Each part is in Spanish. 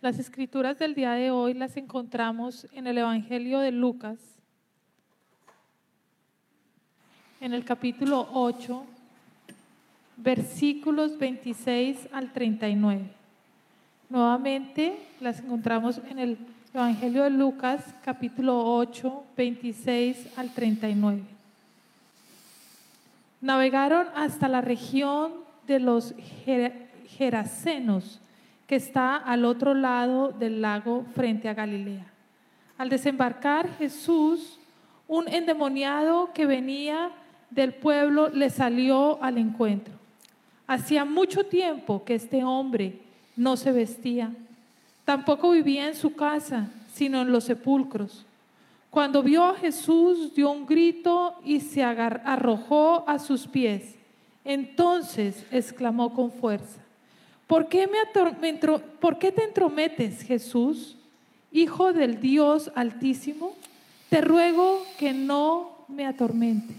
Las escrituras del día de hoy las encontramos en el Evangelio de Lucas, en el capítulo 8, versículos 26 al 39. Nuevamente las encontramos en el Evangelio de Lucas, capítulo 8, 26 al 39. Navegaron hasta la región de los Gerasenos, que está al otro lado del lago frente a Galilea. Al desembarcar Jesús, un endemoniado que venía del pueblo le salió al encuentro. Hacía mucho tiempo que este hombre no se vestía, tampoco vivía en su casa, sino en los sepulcros. Cuando vio a Jesús, dio un grito y se arrojó a sus pies. Entonces exclamó con fuerza, ¿por qué, me ¿por qué te entrometes, Jesús, Hijo del Dios Altísimo? Te ruego que no me atormentes.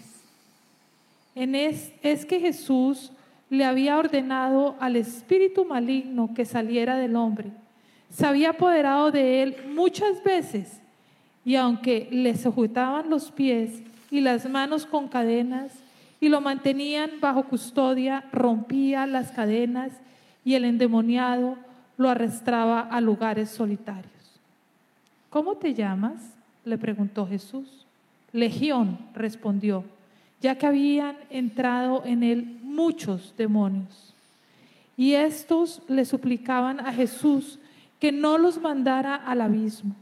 En es, es que Jesús le había ordenado al espíritu maligno que saliera del hombre. Se había apoderado de él muchas veces y aunque le sujetaban los pies y las manos con cadenas y lo mantenían bajo custodia, rompía las cadenas y el endemoniado lo arrastraba a lugares solitarios. ¿Cómo te llamas? le preguntó Jesús. Legión, respondió, ya que habían entrado en él muchos demonios. Y estos le suplicaban a Jesús que no los mandara al abismo.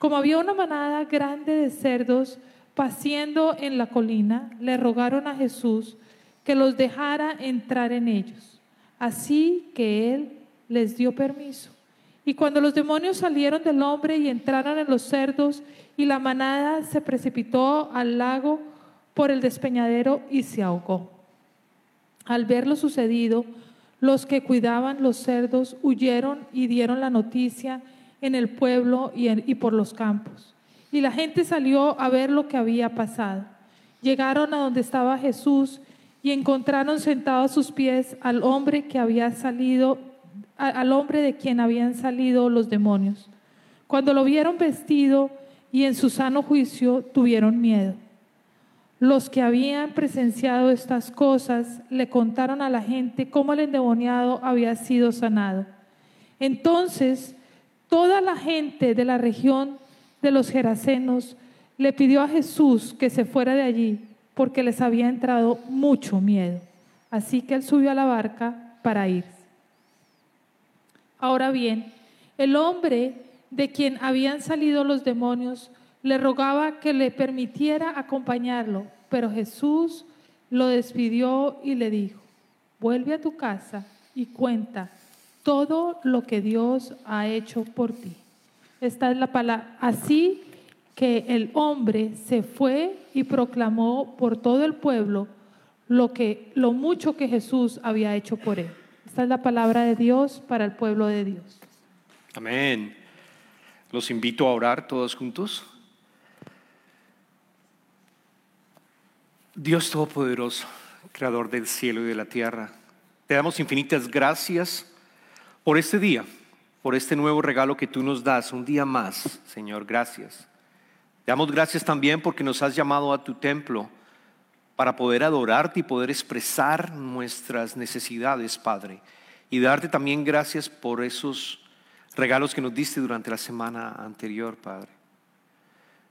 Como había una manada grande de cerdos paciendo en la colina, le rogaron a Jesús que los dejara entrar en ellos. Así que él les dio permiso. Y cuando los demonios salieron del hombre y entraron en los cerdos, y la manada se precipitó al lago por el despeñadero y se ahogó. Al ver lo sucedido, los que cuidaban los cerdos huyeron y dieron la noticia en el pueblo y, por los campos. Y la gente salió a ver lo que había pasado. Llegaron a donde estaba Jesús y encontraron sentado a sus pies al hombre que había salido, al hombre de quien habían salido los demonios. Cuando lo vieron vestido y en su sano juicio, tuvieron miedo. Los que habían presenciado estas cosas le contaron a la gente cómo el endemoniado había sido sanado. Entonces, toda la gente de la región de los Gerasenos le pidió a Jesús que se fuera de allí porque les había entrado mucho miedo. Así que él subió a la barca para irse. Ahora bien, el hombre de quien habían salido los demonios le rogaba que le permitiera acompañarlo, pero Jesús lo despidió y le dijo, vuelve a tu casa y cuenta todo lo que Dios ha hecho por ti. Esta es la palabra. Así que el hombre se fue y proclamó por todo el pueblo lo que lo mucho que Jesús había hecho por él. Esta es la palabra de Dios para el pueblo de Dios. Amén. Los invito a orar todos juntos. Dios Todopoderoso, Creador del cielo y de la tierra, te damos infinitas gracias por este día, por este nuevo regalo que tú nos das, un día más, Señor, gracias. Damos gracias también porque nos has llamado a tu templo para poder adorarte y poder expresar nuestras necesidades, Padre. Y darte también gracias por esos regalos que nos diste durante la semana anterior, Padre.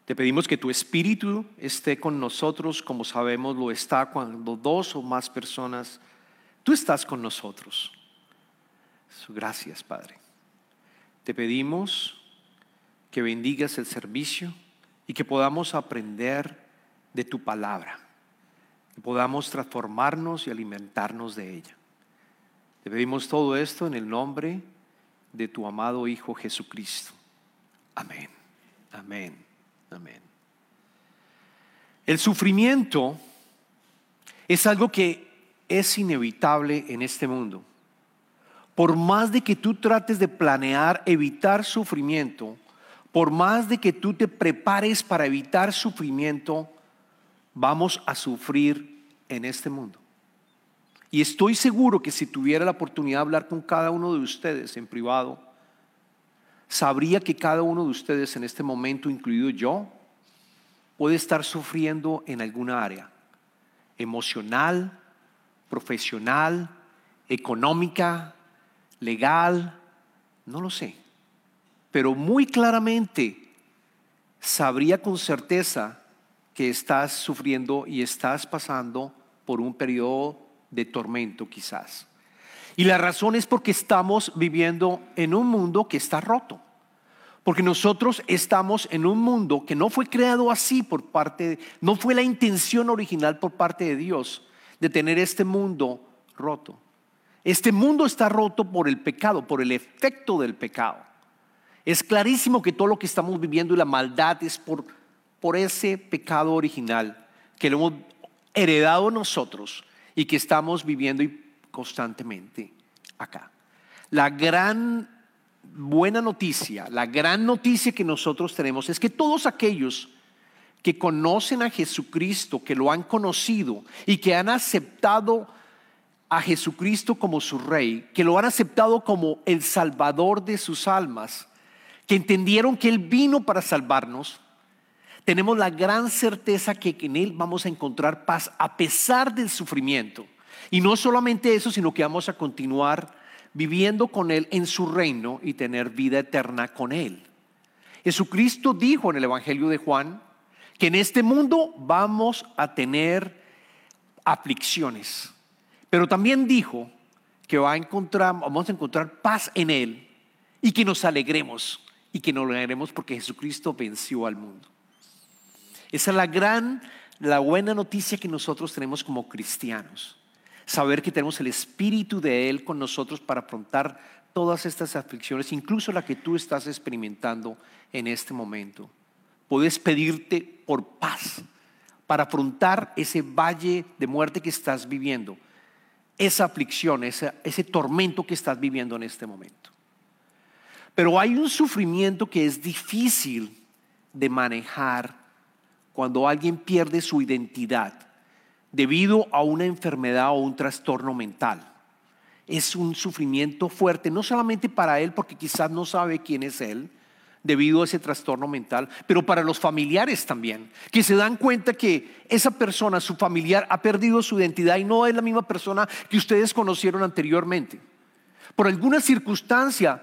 Te pedimos que tu espíritu esté con nosotros como sabemos lo está cuando dos o más personas, tú estás con nosotros. Gracias, Padre. Te pedimos que bendigas el servicio y que podamos aprender de tu palabra, que podamos transformarnos y alimentarnos de ella. Te pedimos todo esto en el nombre de tu amado Hijo Jesucristo. Amén. Amén. Amén. El sufrimiento es algo que es inevitable en este mundo. Por más de que tú trates de planear evitar sufrimiento, por más de que tú te prepares para evitar sufrimiento, vamos a sufrir en este mundo. Y estoy seguro que si tuviera la oportunidad de hablar con cada uno de ustedes en privado, sabría que cada uno de ustedes en este momento, incluido yo, puede estar sufriendo en alguna área, emocional, profesional, económica, legal, no lo sé. Pero muy claramente sabría con certeza que estás sufriendo y estás pasando por un periodo de tormento quizás. Y la razón es porque estamos viviendo en un mundo que está roto. Porque nosotros estamos en un mundo que no fue creado así por parte, no fue la intención original por parte de Dios de tener este mundo roto. Este mundo está roto por el pecado, por el efecto del pecado. Es clarísimo que todo lo que estamos viviendo y la maldad es por, por ese pecado original que lo hemos heredado nosotros y que estamos viviendo constantemente acá. La gran buena noticia, la gran noticia que nosotros tenemos es que todos aquellos que conocen a Jesucristo, que lo han conocido y que han aceptado a Jesucristo como su rey, que lo han aceptado como el salvador de sus almas, que entendieron que Él vino para salvarnos, tenemos la gran certeza que en Él vamos a encontrar paz a pesar del sufrimiento. Y no solamente eso, sino que vamos a continuar viviendo con Él en su reino y tener vida eterna con Él. Jesucristo dijo en el Evangelio de Juan que en este mundo vamos a tener aflicciones, pero también dijo que va a encontrar, vamos a encontrar paz en Él y que nos alegremos y que nos alegremos porque Jesucristo venció al mundo. Esa es la gran, la buena noticia que nosotros tenemos como cristianos. Saber que tenemos el Espíritu de Él con nosotros para afrontar todas estas aflicciones, incluso la que tú estás experimentando en este momento. Puedes pedirte por paz para afrontar ese valle de muerte que estás viviendo, esa aflicción, ese tormento que estás viviendo en este momento. Pero hay un sufrimiento que es difícil de manejar cuando alguien pierde su identidad debido a una enfermedad o un trastorno mental. Es un sufrimiento fuerte, no solamente para él, porque quizás no sabe quién es él, debido a ese trastorno mental, pero para los familiares también, que se dan cuenta que esa persona, su familiar, ha perdido su identidad y no es la misma persona que ustedes conocieron anteriormente. Por alguna circunstancia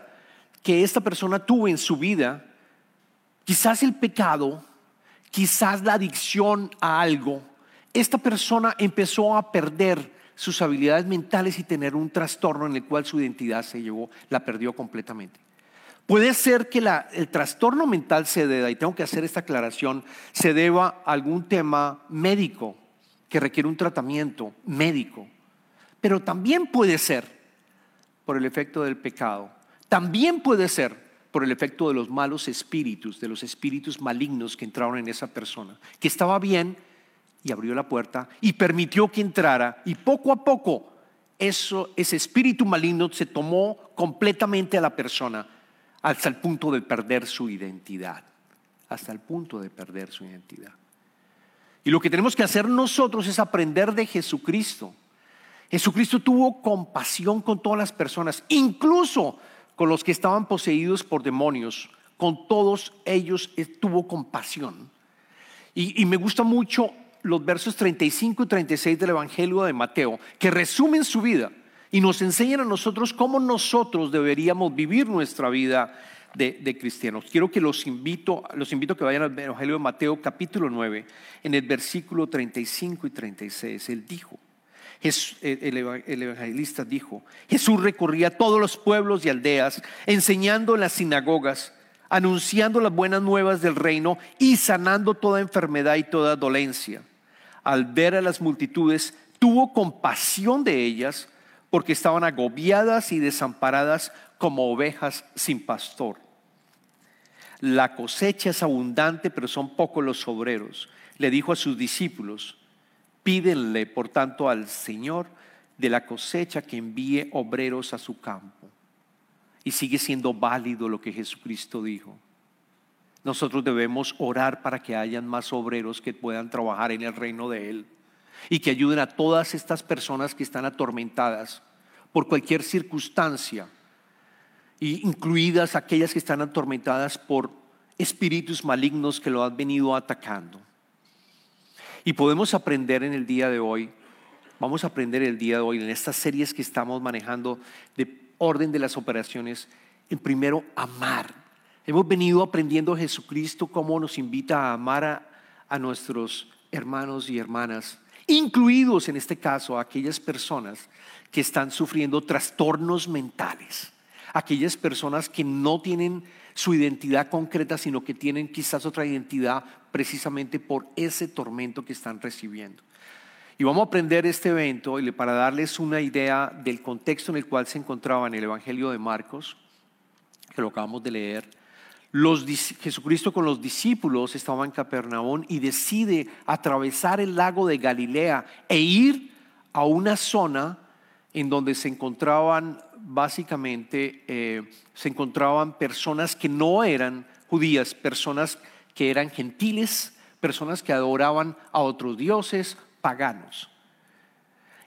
que esta persona tuvo en su vida, quizás el pecado, quizás la adicción a algo, esta persona empezó a perder sus habilidades mentales y tener un trastorno en el cual su identidad se llevó, la perdió completamente. Puede ser que el trastorno mental se deba, y tengo que hacer esta aclaración, se deba a algún tema médico que requiere un tratamiento médico, pero también puede ser por el efecto del pecado, también puede ser por el efecto de los malos espíritus, de los espíritus malignos que entraron en esa persona, que estaba bien y abrió la puerta y permitió que entrara y poco a poco eso, ese espíritu maligno se tomó completamente a la persona hasta el punto de perder su identidad, hasta el punto de perder su identidad. Y lo que tenemos que hacer nosotros es aprender de Jesucristo. Jesucristo tuvo compasión con todas las personas, incluso con los que estaban poseídos por demonios. Con todos ellos tuvo compasión. Y, me gusta mucho los versos 35 y 36 del Evangelio de Mateo, que resumen su vida y nos enseñan a nosotros cómo nosotros deberíamos vivir nuestra vida de, cristianos. Quiero que los invito, los invito a que vayan al Evangelio de Mateo capítulo 9, en el versículo 35 y 36. Él dijo, el evangelista dijo, Jesús recorría todos los pueblos y aldeas, enseñando en las sinagogas, anunciando las buenas nuevas del reino y sanando toda enfermedad y toda dolencia al ver a las multitudes, tuvo compasión de ellas porque estaban agobiadas y desamparadas como ovejas sin pastor. La cosecha es abundante, pero son pocos los obreros. Le dijo a sus discípulos, pídenle por tanto al Señor de la cosecha que envíe obreros a su campo. Y sigue siendo válido lo que Jesucristo dijo. Nosotros debemos orar para que hayan más obreros que puedan trabajar en el reino de Él y que ayuden a todas estas personas que están atormentadas por cualquier circunstancia. incluidas aquellas que están atormentadas por espíritus malignos que lo han venido atacando. Y podemos aprender en el día de hoy, vamos a aprender el día de hoy en estas series que estamos manejando de orden de las operaciones, en primero amar. Hemos venido aprendiendo Jesucristo cómo nos invita a amar a nuestros hermanos y hermanas, incluidos en este caso aquellas personas que están sufriendo trastornos mentales, aquellas personas que no tienen su identidad concreta, sino que tienen quizás otra identidad precisamente por ese tormento que están recibiendo. Y vamos a aprender este evento para darles una idea del contexto en el cual se encontraba en el Evangelio de Marcos, que lo acabamos de leer. Jesucristo con los discípulos estaba en Capernaum y decide atravesar el lago de Galilea e ir a una zona en donde se encontraban básicamente, eh, se encontraban personas que no eran judías, personas que eran gentiles, personas que adoraban a otros dioses, paganos.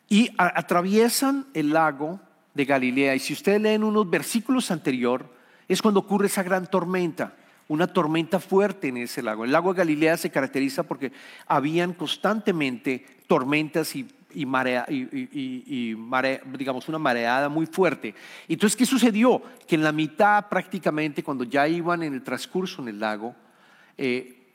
Y atraviesan el lago de Galilea. Y si ustedes leen unos versículos anterior, es cuando ocurre esa gran tormenta, una tormenta fuerte en ese lago. El lago de Galilea se caracteriza porque habían constantemente tormentas y, y, marea, y, digamos, una mareada muy fuerte. Entonces, ¿qué sucedió? Que en la mitad prácticamente, cuando ya iban en el transcurso en el lago, eh,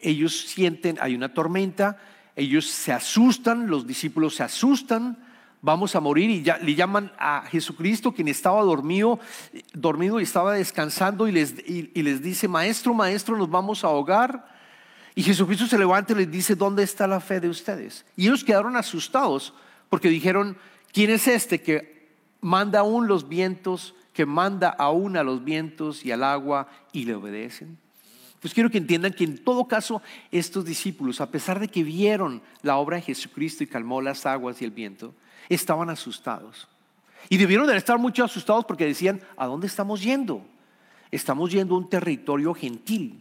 ellos sienten, hay una tormenta, ellos se asustan, los discípulos se asustan, vamos a morir y ya, le llaman a Jesucristo quien estaba dormido, dormido y estaba descansando y les, y, les dice, maestro, maestro, nos vamos a ahogar. Y Jesucristo se levanta y les dice, ¿dónde está la fe de ustedes? Y ellos quedaron asustados porque dijeron, ¿quién es este que manda aún los vientos, que manda aún a los vientos y al agua y le obedecen? Pues quiero que entiendan que en todo caso estos discípulos, a pesar de que vieron la obra de Jesucristo y calmó las aguas y el viento, estaban asustados. Y debieron de estar mucho asustados porque decían, ¿a dónde estamos yendo? Estamos yendo a un territorio gentil.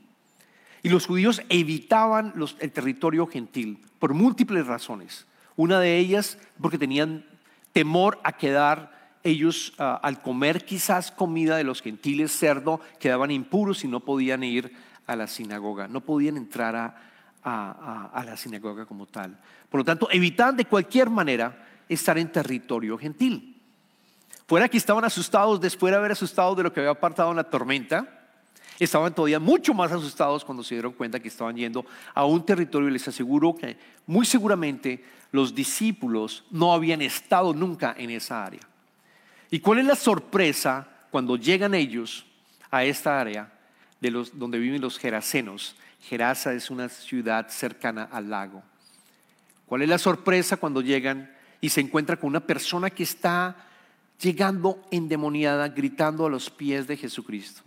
Y los judíos evitaban el territorio gentil por múltiples razones. Una de ellas porque tenían temor a quedar ellos ah, al comer quizás comida de los gentiles, cerdo, quedaban impuros y no podían ir a la sinagoga, no podían entrar a, a, la sinagoga como tal. Por lo tanto, evitaban de cualquier manera estar en territorio gentil. Fuera que estaban asustados después de haber asustado de lo que había apartado en la tormenta, estaban todavía mucho más asustados cuando se dieron cuenta que estaban yendo a un territorio y les aseguro que muy seguramente los discípulos no habían estado nunca en esa área. ¿Y cuál es la sorpresa cuando llegan ellos a esta área? de donde viven los gerasenos. Gerasa es una ciudad cercana al lago. ¿Cuál es la sorpresa cuando llegan y se encuentran con una persona que está llegando endemoniada, gritando a los pies de Jesucristo?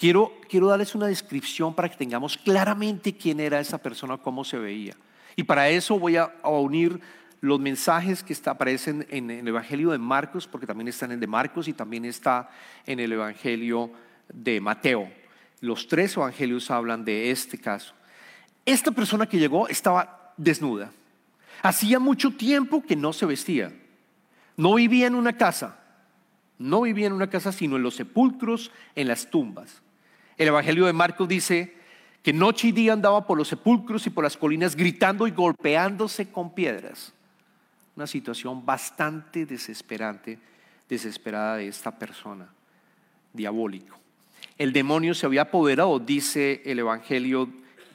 Quiero, quiero darles una descripción para que tengamos claramente quién era esa persona, cómo se veía. Y para eso voy a, unir los mensajes que aparecen en el Evangelio de Marcos, porque también están en el de Marcos y también está en el Evangelio de Mateo. Los tres evangelios hablan de este caso. Esta persona que llegó estaba desnuda. Hacía mucho tiempo que no se vestía. No vivía en una casa. No vivía en una casa, sino en los sepulcros, en las tumbas. El Evangelio de Marcos dice que noche y día andaba por los sepulcros y por las colinas gritando y golpeándose con piedras. Una situación bastante desesperante, desesperada de esta persona, diabólico el demonio se había apoderado, dice el Evangelio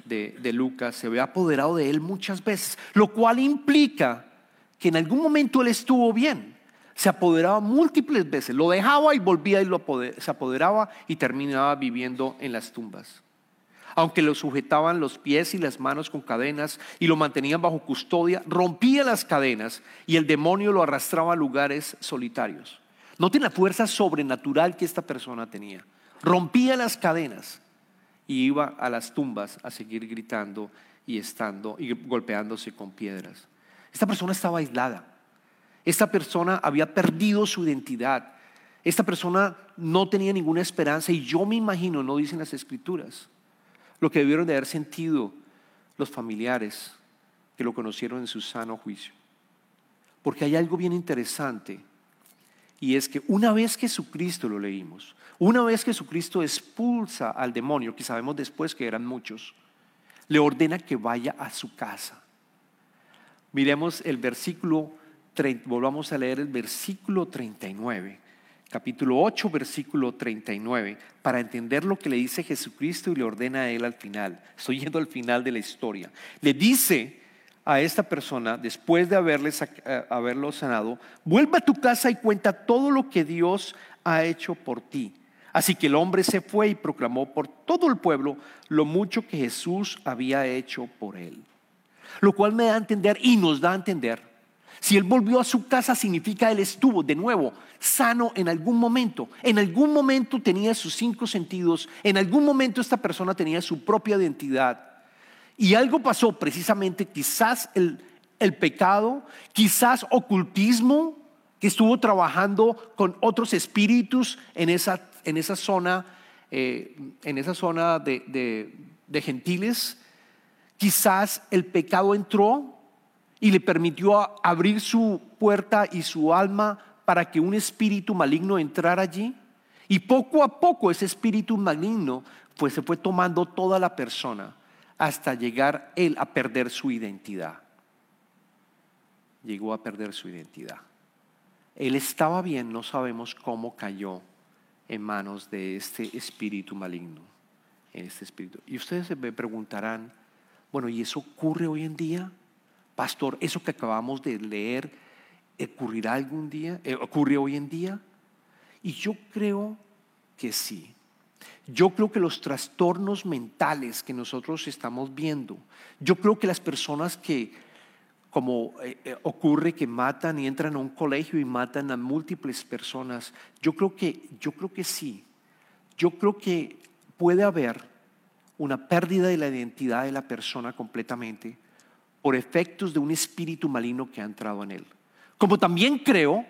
de, Lucas, se había apoderado de él muchas veces, lo cual implica que en algún momento él estuvo bien. Se apoderaba múltiples veces, lo dejaba y volvía y lo se apoderaba y terminaba viviendo en las tumbas. Aunque lo sujetaban los pies y las manos con cadenas y lo mantenían bajo custodia, rompía las cadenas y el demonio lo arrastraba a lugares solitarios. Noten la fuerza sobrenatural que esta persona tenía rompía las cadenas y iba a las tumbas a seguir gritando y estando y golpeándose con piedras. Esta persona estaba aislada. Esta persona había perdido su identidad. Esta persona no tenía ninguna esperanza y yo me imagino, no dicen las escrituras, lo que debieron de haber sentido los familiares que lo conocieron en su sano juicio. Porque hay algo bien interesante Y es que una vez que Jesucristo lo leímos, una vez que Jesucristo expulsa al demonio, que sabemos después que eran muchos, le ordena que vaya a su casa. Miremos el versículo, volvamos a leer el versículo 39 capítulo 8, versículo 39, para entender lo que le dice Jesucristo y le ordena a él al final. Estoy yendo al final de la historia. Le dice a esta persona, después de haberle, eh, haberlo sanado, vuelva a tu casa y cuenta todo lo que Dios ha hecho por ti. Así que el hombre se fue y proclamó por todo el pueblo lo mucho que Jesús había hecho por él. Lo cual me da a entender y nos da a entender si él volvió a su casa significa él estuvo de nuevo sano en algún momento. En algún momento tenía sus cinco sentidos. En algún momento esta persona tenía su propia identidad. Y algo pasó precisamente, quizás el, pecado, quizás ocultismo, que estuvo trabajando con otros espíritus en esa, en esa zona, eh, en esa zona de gentiles. Quizás el pecado entró y le permitió abrir su puerta y su alma para que un espíritu maligno entrara allí. Y poco a poco ese espíritu maligno pues se fue tomando toda la persona hasta llegar él a perder su identidad. Llegó a perder su identidad. Él estaba bien, no sabemos cómo cayó en manos de este espíritu maligno. En este espíritu. Y ustedes me preguntarán, bueno, ¿y eso ocurre hoy en día? Pastor, ¿eso que acabamos de leer ocurrirá algún día? Eh, ¿Ocurre hoy en día? Y yo creo que sí. Yo creo que los trastornos mentales que nosotros estamos viendo, yo creo que las personas que, como eh, eh, ocurre que matan y entran a un colegio y matan a múltiples personas, yo creo que, yo creo que sí. Yo creo que puede haber una pérdida de la identidad de la persona completamente por efectos de un espíritu maligno que ha entrado en él. Como también creo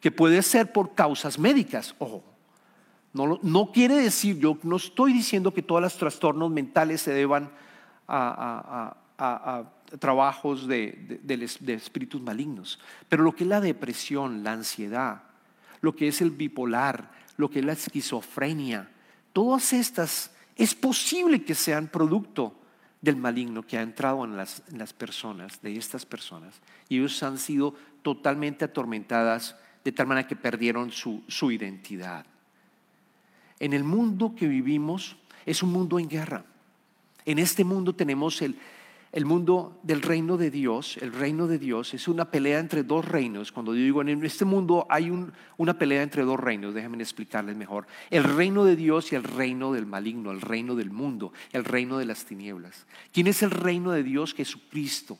que puede ser por causas médicas. Ojo, no, no quiere decir, yo no estoy diciendo que todos los trastornos mentales se deban a, trabajos de, de espíritus malignos, pero lo que es la depresión, la ansiedad, lo que es el bipolar, lo que es la esquizofrenia, todas estas es posible que sean producto del maligno que ha entrado en las, personas, de estas personas, y ellos han sido totalmente atormentadas de tal manera que perdieron su, su identidad. En el mundo que vivimos es un mundo en guerra. En este mundo tenemos el, el mundo del reino de Dios, el reino de Dios es una pelea entre dos reinos. Cuando yo digo en este mundo hay una pelea entre dos reinos, déjenme explicarles mejor. El reino de Dios y el reino del maligno, el reino del mundo, el reino de las tinieblas. ¿Quién es el reino de Dios? Jesucristo.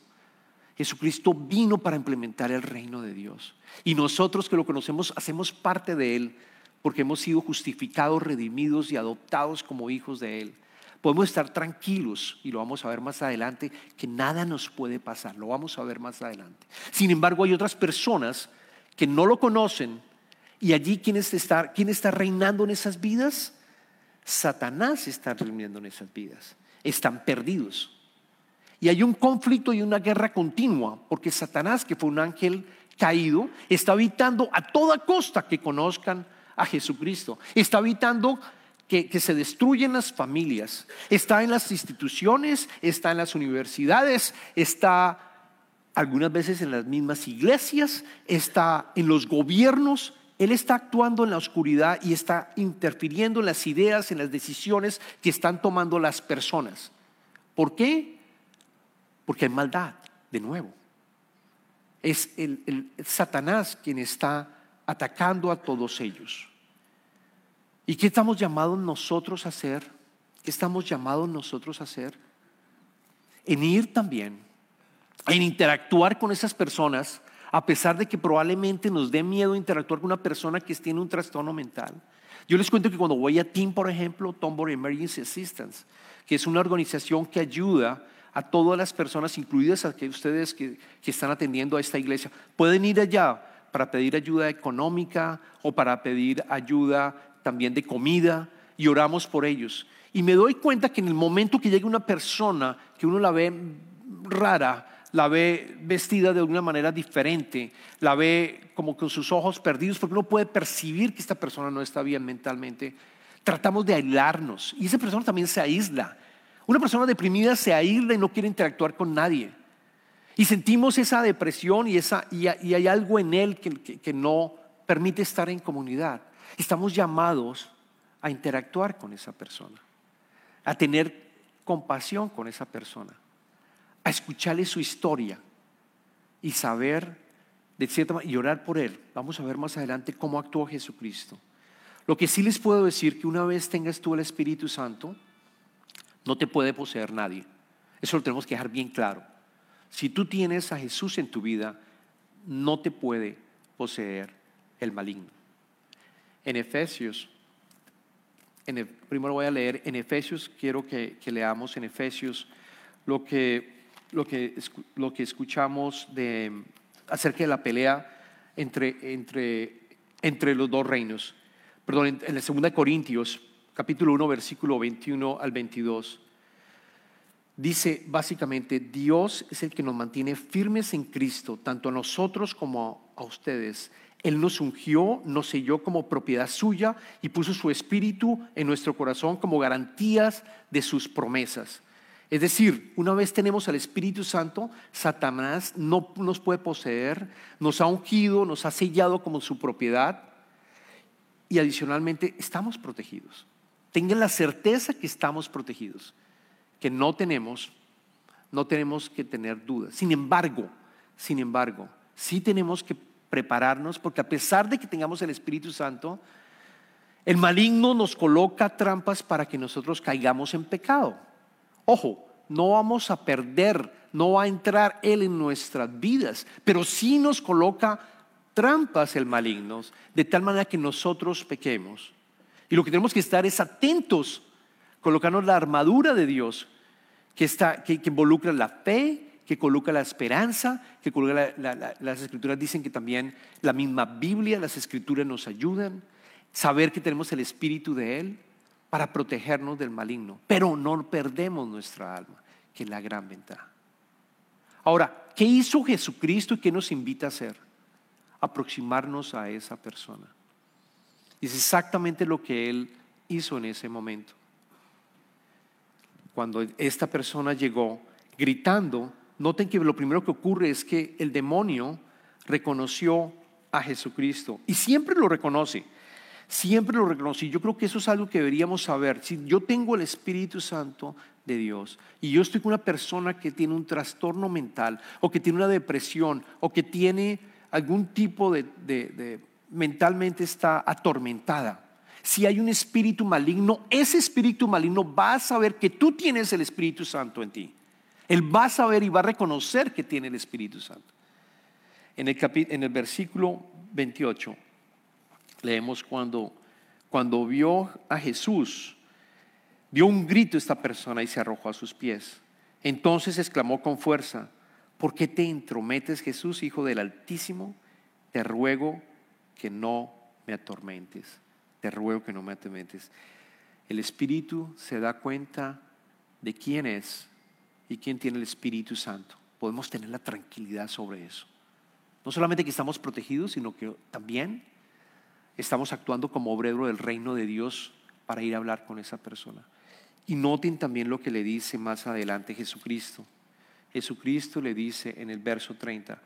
Jesucristo vino para implementar el reino de Dios. Y nosotros que lo conocemos hacemos parte de Él porque hemos sido justificados, redimidos y adoptados como hijos de Él podemos estar tranquilos, y lo vamos a ver más adelante, que nada nos puede pasar, lo vamos a ver más adelante. Sin embargo, hay otras personas que no lo conocen, y allí, ¿quién está, está reinando en esas vidas? Satanás está reinando en esas vidas. Están perdidos. Y hay un conflicto y una guerra continua, porque Satanás, que fue un ángel caído, está evitando a toda costa que conozcan a Jesucristo. Está evitando que, se destruyen las familias. Está en las instituciones, está en las universidades, está algunas veces en las mismas iglesias, está en los gobiernos. Él está actuando en la oscuridad y está interfiriendo en las ideas, en las decisiones que están tomando las personas. ¿Por qué? Porque hay maldad, de nuevo. Es el Satanás quien está atacando a todos ellos. ¿Y qué estamos llamados nosotros a hacer? ¿Qué estamos llamados nosotros a hacer? En ir también, en interactuar con esas personas, a pesar de que probablemente nos dé miedo interactuar con una persona que tiene un trastorno mental. Yo les cuento que cuando voy a TEAM, por ejemplo, Tombor Emergency Assistance, que es una organización que ayuda a todas las personas, incluidas a que ustedes que están atendiendo a esta iglesia, pueden ir allá para pedir ayuda económica o para pedir ayuda también de comida y oramos por ellos. Y me doy cuenta que en el momento que llega una persona que uno la ve rara, la ve vestida de una manera diferente, la ve como con sus ojos perdidos, porque uno puede percibir que esta persona no está bien mentalmente. Tratamos de aislarnos y esa persona también se aísla. Una persona deprimida se aísla y no quiere interactuar con nadie. Y sentimos esa depresión y, esa, y, hay algo en él que, que no permite estar en comunidad. Estamos llamados a interactuar con esa persona, a tener compasión con esa persona, a escucharle su historia y saber de cierta manera y orar por él. Vamos a ver más adelante cómo actuó Jesucristo. Lo que sí les puedo decir que una vez tengas tú el Espíritu Santo, no te puede poseer nadie. Eso lo tenemos que dejar bien claro. Si tú tienes a Jesús en tu vida, no te puede poseer el maligno. En Efesios, en primero voy a leer en Efesios, quiero que, leamos en Efesios lo que, lo, que, lo que escuchamos de, acerca de la pelea entre, entre, entre los dos reinos. Perdón, en la segunda de Corintios, capítulo 1, versículo 21 al 22 dice básicamente, Dios es el que nos mantiene firmes en Cristo, tanto a nosotros como a ustedes. Él nos ungió, nos selló como propiedad suya y puso su espíritu en nuestro corazón como garantías de sus promesas. Es decir, una vez tenemos al Espíritu Santo, Satanás no nos puede poseer, nos ha ungido, nos ha sellado como su propiedad y adicionalmente estamos protegidos. Tengan la certeza que estamos protegidos, que no tenemos, no tenemos que tener dudas. Sin embargo, sin embargo, sí tenemos que prepararnos, porque a pesar de que tengamos el Espíritu Santo, el maligno nos coloca trampas para que nosotros caigamos en pecado. Ojo, no vamos a perder, no va a entrar Él en nuestras vidas, pero sí nos coloca trampas el maligno, de tal manera que nosotros pequemos. Y lo que tenemos que estar es atentos, colocarnos la armadura de Dios, que, está, que involucra la fe, que coloca la esperanza, que coloca las escrituras dicen que también la misma Biblia, las escrituras nos ayudan, saber que tenemos el Espíritu de Él para protegernos del maligno, pero no perdemos nuestra alma, que es la gran ventaja. Ahora, ¿qué hizo Jesucristo y qué nos invita a hacer? Aproximarnos a esa persona. Es exactamente lo que Él hizo en ese momento. Cuando esta persona llegó gritando, noten que lo primero que ocurre es que el demonio reconoció a Jesucristo y siempre lo reconoce. Siempre lo reconoce. Yo creo que eso es algo que deberíamos saber. Si yo tengo el Espíritu Santo de Dios y yo estoy con una persona que tiene un trastorno mental o que tiene una depresión o que tiene algún tipo de, de mentalmente está atormentada. Si hay un espíritu maligno, ese espíritu maligno va a saber que tú tienes el Espíritu Santo en ti. Él va a saber y va a reconocer que tiene el Espíritu Santo. En el, en el versículo 28 leemos cuando, cuando vio a Jesús, dio un grito esta persona y se arrojó a sus pies. Entonces exclamó con fuerza, ¿por qué te entrometes Jesús, Hijo del Altísimo? Te ruego que no me atormentes. Te ruego que no me atormentes. El Espíritu se da cuenta de quién es y quién tiene el Espíritu Santo. Podemos tener la tranquilidad sobre eso. No solamente que estamos protegidos, sino que también estamos actuando como obrero del reino de Dios para ir a hablar con esa persona. Y noten también lo que le dice más adelante Jesucristo. Jesucristo le dice en el verso 30,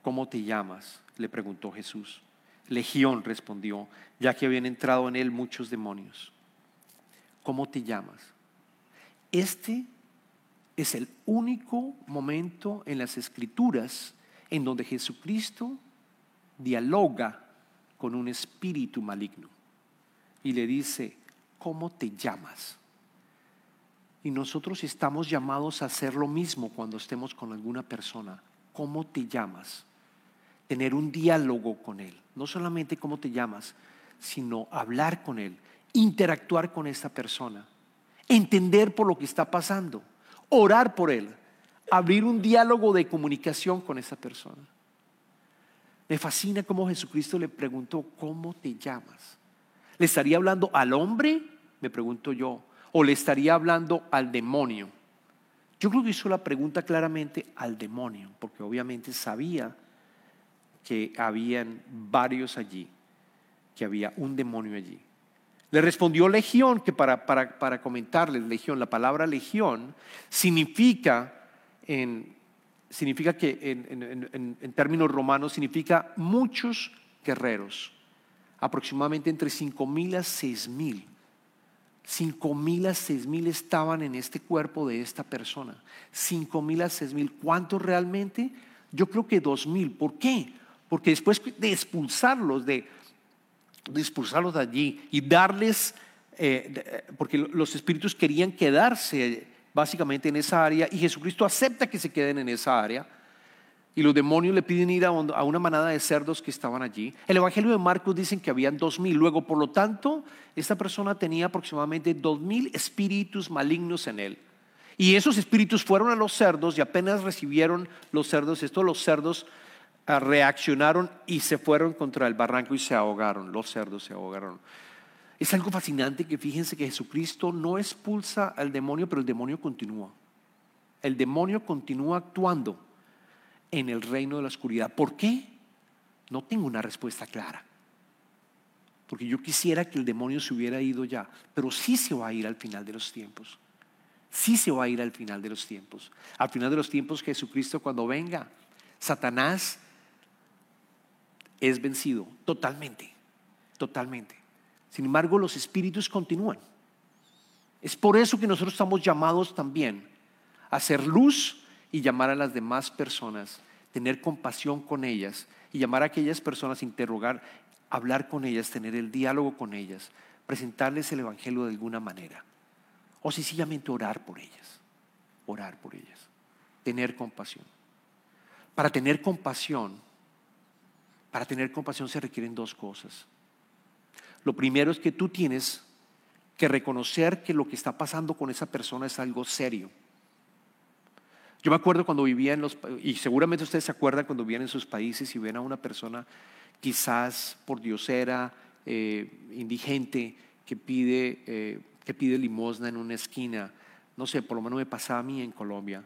¿cómo te llamas? Le preguntó Jesús. Legión respondió, ya que habían entrado en él muchos demonios. ¿Cómo te llamas? Este es el único momento en las escrituras en donde Jesucristo dialoga con un espíritu maligno y le dice, ¿cómo te llamas? Y nosotros estamos llamados a hacer lo mismo cuando estemos con alguna persona. ¿Cómo te llamas? Tener un diálogo con él. No solamente cómo te llamas, sino hablar con él, interactuar con esa persona, entender por lo que está pasando orar por él, abrir un diálogo de comunicación con esa persona. Me fascina cómo Jesucristo le preguntó, ¿cómo te llamas? ¿Le estaría hablando al hombre? Me pregunto yo. ¿O le estaría hablando al demonio? Yo creo que hizo la pregunta claramente al demonio, porque obviamente sabía que habían varios allí, que había un demonio allí. Le respondió legión, que para, para, comentarles, legión, la palabra legión significa, en, que en, en términos romanos, significa muchos guerreros, aproximadamente entre 5 mil a 6 mil. 5 mil a 6 mil estaban en este cuerpo de esta persona. 5 mil a 6 mil. ¿Cuántos realmente? Yo creo que 2 mil. ¿Por qué? Porque después de expulsarlos, de, expulsarlos de allí y darles, eh, porque los espíritus querían quedarse básicamente en esa área y Jesucristo acepta que se queden en esa área. Y los demonios le piden ir a una manada de cerdos que estaban allí. El Evangelio de Marcos dicen que habían dos mil. Luego, por lo tanto, esta persona tenía aproximadamente dos mil espíritus malignos en él. Y esos espíritus fueron a los cerdos y apenas recibieron los cerdos, estos los cerdos reaccionaron y se fueron contra el barranco y se ahogaron. Los cerdos se ahogaron. Es algo fascinante que fíjense que Jesucristo no expulsa al demonio, pero el demonio continúa. El demonio continúa actuando en el reino de la oscuridad. ¿Por qué? No tengo una respuesta clara. Porque yo quisiera que el demonio se hubiera ido ya, pero sí se va a ir al final de los tiempos. Sí se va a ir al final de los tiempos. Al final de los tiempos Jesucristo cuando venga, Satanás es vencido totalmente, totalmente. Sin embargo, los espíritus continúan. Es por eso que nosotros estamos llamados también a hacer luz y llamar a las demás personas, tener compasión con ellas y llamar a aquellas personas, interrogar, hablar con ellas, tener el diálogo con ellas, presentarles el Evangelio de alguna manera. O sencillamente orar por ellas, orar por ellas, tener compasión. Para tener compasión, para tener compasión se requieren dos cosas. Lo primero es que tú tienes que reconocer que lo que está pasando con esa persona es algo serio yo me acuerdo cuando vivía en los, y seguramente ustedes se acuerdan cuando vivían en sus países y ven a una persona quizás por diosera, eh, indigente, que pide, eh, que pide limosna en una esquina. No sé, por lo menos me pasaba a mí en Colombia.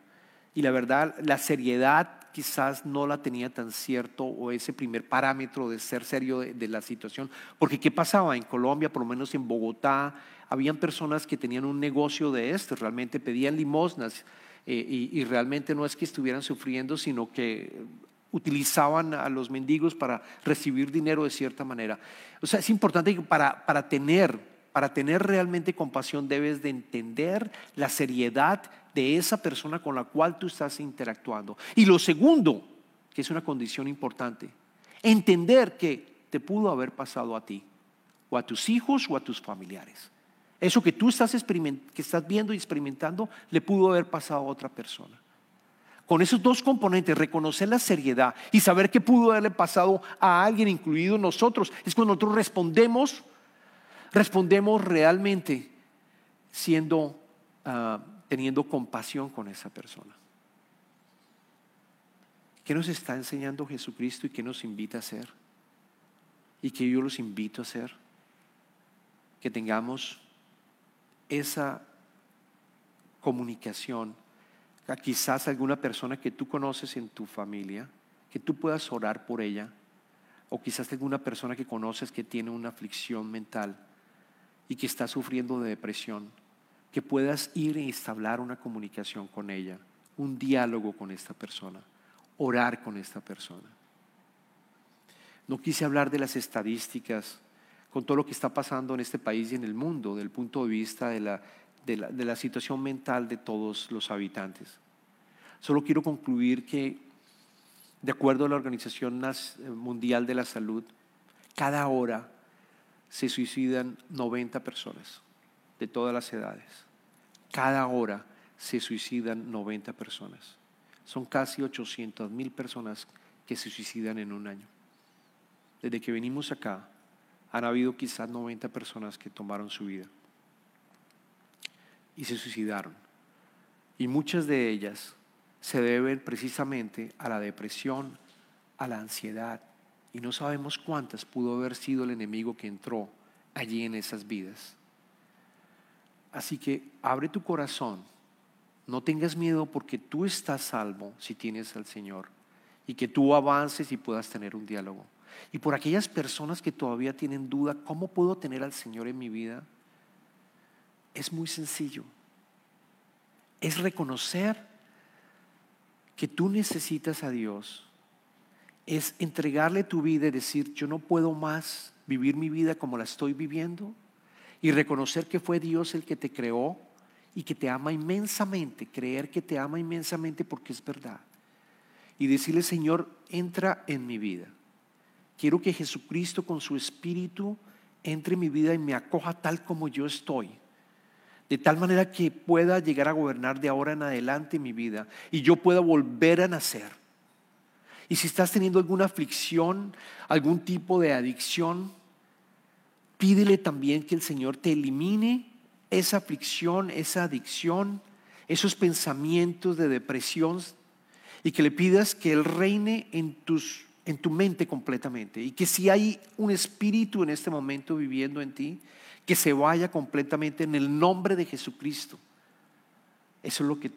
Y la verdad, la seriedad quizás no la tenía tan cierto o ese primer parámetro de ser serio de, de la situación. Porque ¿qué pasaba en Colombia, por lo menos en Bogotá? Habían personas que tenían un negocio de esto, realmente pedían limosnas eh, y, realmente no es que estuvieran sufriendo, sino que utilizaban a los mendigos para recibir dinero de cierta manera. O sea, es importante para, para tener, para tener realmente compasión debes de entender la seriedad de esa persona con la cual tú estás interactuando. Y lo segundo, que es una condición importante, entender que te pudo haber pasado a ti, o a tus hijos, o a tus familiares. Eso que tú estás, que estás viendo y experimentando le pudo haber pasado a otra persona. Con esos dos componentes, reconocer la seriedad y saber que pudo haberle pasado a alguien, incluido nosotros, es cuando nosotros respondemos, respondemos realmente siendo, ah, teniendo compasión con esa persona. ¿Qué nos está enseñando Jesucristo y qué nos invita a hacer? Y que yo los invito a hacer. Que tengamos esa comunicación a quizás alguna persona que tú conoces en tu familia, que tú puedas orar por ella, o quizás alguna persona que conoces que tiene una aflicción mental y que está sufriendo de depresión, que puedas ir e instalar una comunicación con ella, un diálogo con esta persona, orar con esta persona. No quise hablar de las estadísticas con todo lo que está pasando en este país y en el mundo, del punto de vista de la, de la, de la situación mental de todos los habitantes. Solo quiero concluir que, de acuerdo a la Organización Mundial de la Salud, cada hora se suicidan 90 personas de todas las edades. Cada hora se suicidan 90 personas. Son casi 800 mil personas que se suicidan en un año. Desde que venimos acá, han habido quizás 90 personas que tomaron su vida y se suicidaron. Y muchas de ellas se deben precisamente a la depresión, a la ansiedad. Y no sabemos cuántas pudo haber sido el enemigo que entró allí en esas vidas. Así que abre tu corazón No tengas miedo porque tú estás salvo si tienes al Señor y que tú avances y puedas tener un diálogo. Y por aquellas personas que todavía tienen duda, ¿cómo puedo tener al Señor en mi vida? Es muy sencillo. Es reconocer que tú necesitas a Dios. Es entregarle tu vida y decir, yo no puedo más vivir mi vida como la estoy viviendo. Y reconocer que fue Dios el que te creó y que te ama inmensamente. Creer que te ama inmensamente porque es verdad. Y decirle, Señor, entra en mi vida. Quiero que Jesucristo con su Espíritu entre en mi vida y me acoja tal como yo estoy. De tal manera que pueda llegar a gobernar de ahora en adelante mi vida y yo pueda volver a nacer. Y si estás teniendo alguna aflicción, algún tipo de adicción, pídele también que el Señor te elimine esa aflicción, esa adicción, esos pensamientos de depresión y que le pidas que Él reine en tus en tu mente completamente. Y que si hay un espíritu en este momento viviendo en ti, que se vaya completamente en el nombre de Jesucristo. Eso es lo que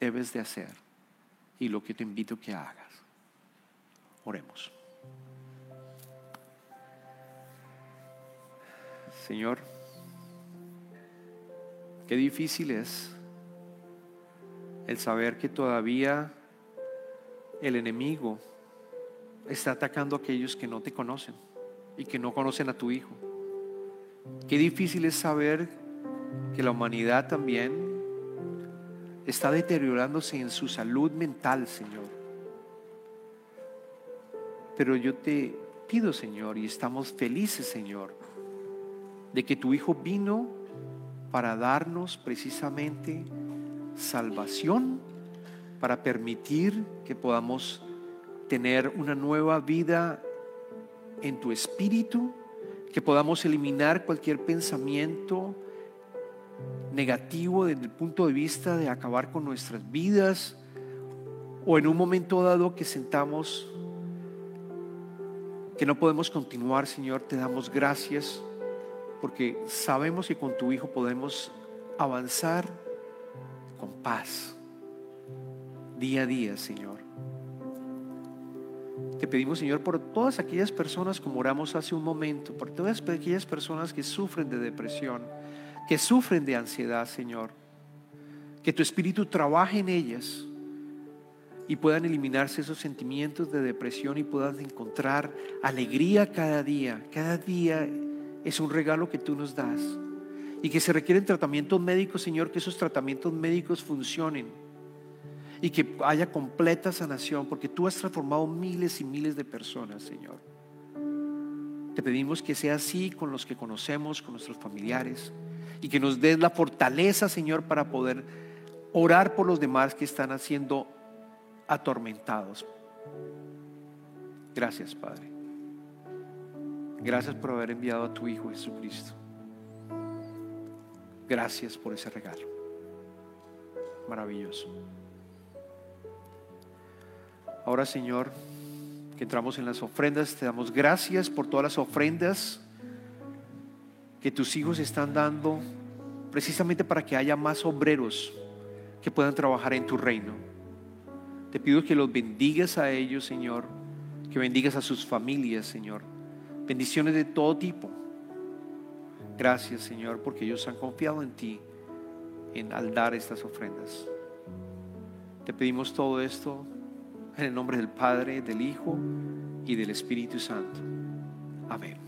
debes de hacer y lo que te invito a que hagas. Oremos. Señor, qué difícil es el saber que todavía el enemigo está atacando a aquellos que no te conocen y que no conocen a tu Hijo. Qué difícil es saber que la humanidad también está deteriorándose en su salud mental, Señor. Pero yo te pido, Señor, y estamos felices, Señor, de que tu Hijo vino para darnos precisamente salvación, para permitir que podamos tener una nueva vida en tu espíritu, que podamos eliminar cualquier pensamiento negativo desde el punto de vista de acabar con nuestras vidas o en un momento dado que sentamos que no podemos continuar, Señor, te damos gracias porque sabemos que con tu Hijo podemos avanzar con paz día a día, Señor. Te pedimos, Señor, por todas aquellas personas, como oramos hace un momento, por todas aquellas personas que sufren de depresión, que sufren de ansiedad, Señor. Que tu Espíritu trabaje en ellas y puedan eliminarse esos sentimientos de depresión y puedan encontrar alegría cada día. Cada día es un regalo que tú nos das. Y que se requieren tratamientos médicos, Señor, que esos tratamientos médicos funcionen y que haya completa sanación, porque tú has transformado miles y miles de personas, Señor. Te pedimos que sea así con los que conocemos, con nuestros familiares, y que nos des la fortaleza, Señor, para poder orar por los demás que están siendo atormentados. Gracias, Padre. Gracias por haber enviado a tu Hijo Jesucristo. Gracias por ese regalo. Maravilloso. Ahora, Señor, que entramos en las ofrendas, te damos gracias por todas las ofrendas que tus hijos están dando precisamente para que haya más obreros que puedan trabajar en tu reino. Te pido que los bendigas a ellos, Señor, que bendigas a sus familias, Señor. Bendiciones de todo tipo. Gracias, Señor, porque ellos han confiado en ti en al dar estas ofrendas. Te pedimos todo esto en el nombre del Padre, del Hijo y del Espíritu Santo. Amén.